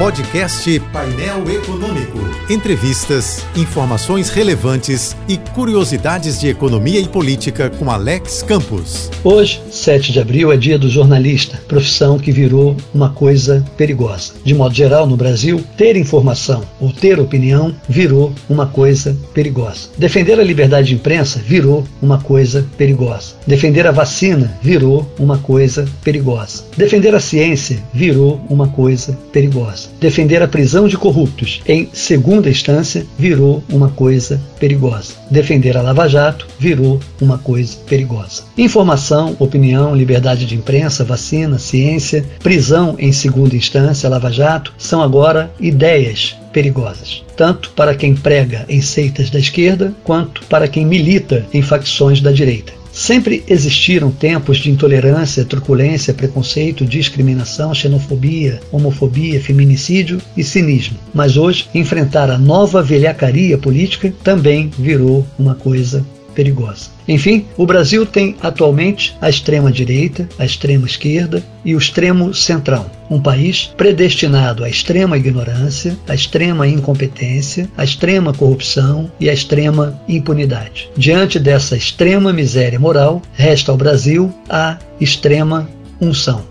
Podcast Painel Econômico. Entrevistas, informações relevantes e curiosidades de economia e política com Alex Campos. Hoje, 7 de abril, é dia do jornalista, profissão que virou uma coisa perigosa. De modo geral, no Brasil, ter informação ou ter opinião virou uma coisa perigosa. Defender a liberdade de imprensa virou uma coisa perigosa. Defender a vacina virou uma coisa perigosa. Defender a ciência virou uma coisa perigosa. Defender a prisão de corruptos em segunda instância virou uma coisa perigosa. Defender a Lava Jato virou uma coisa perigosa. Informação, opinião, liberdade de imprensa, vacina, ciência, prisão em segunda instância, Lava Jato são agora ideias perigosas, tanto para quem prega em seitas da esquerda quanto para quem milita em facções da direita. Sempre existiram tempos de intolerância, truculência, preconceito, discriminação, xenofobia, homofobia, feminicídio e cinismo. Mas hoje, enfrentar a nova velhacaria política também virou uma coisa perigosa. Enfim, o Brasil tem atualmente a extrema-direita, a extrema-esquerda e o extremo central. Um país predestinado à extrema ignorância, à extrema incompetência, à extrema corrupção e à extrema impunidade. Diante dessa extrema miséria moral, resta ao Brasil a extrema unção.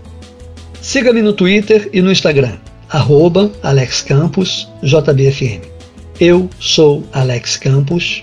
Siga-me no Twitter e no Instagram, arroba Alex Campos. Eu sou Alex Campos.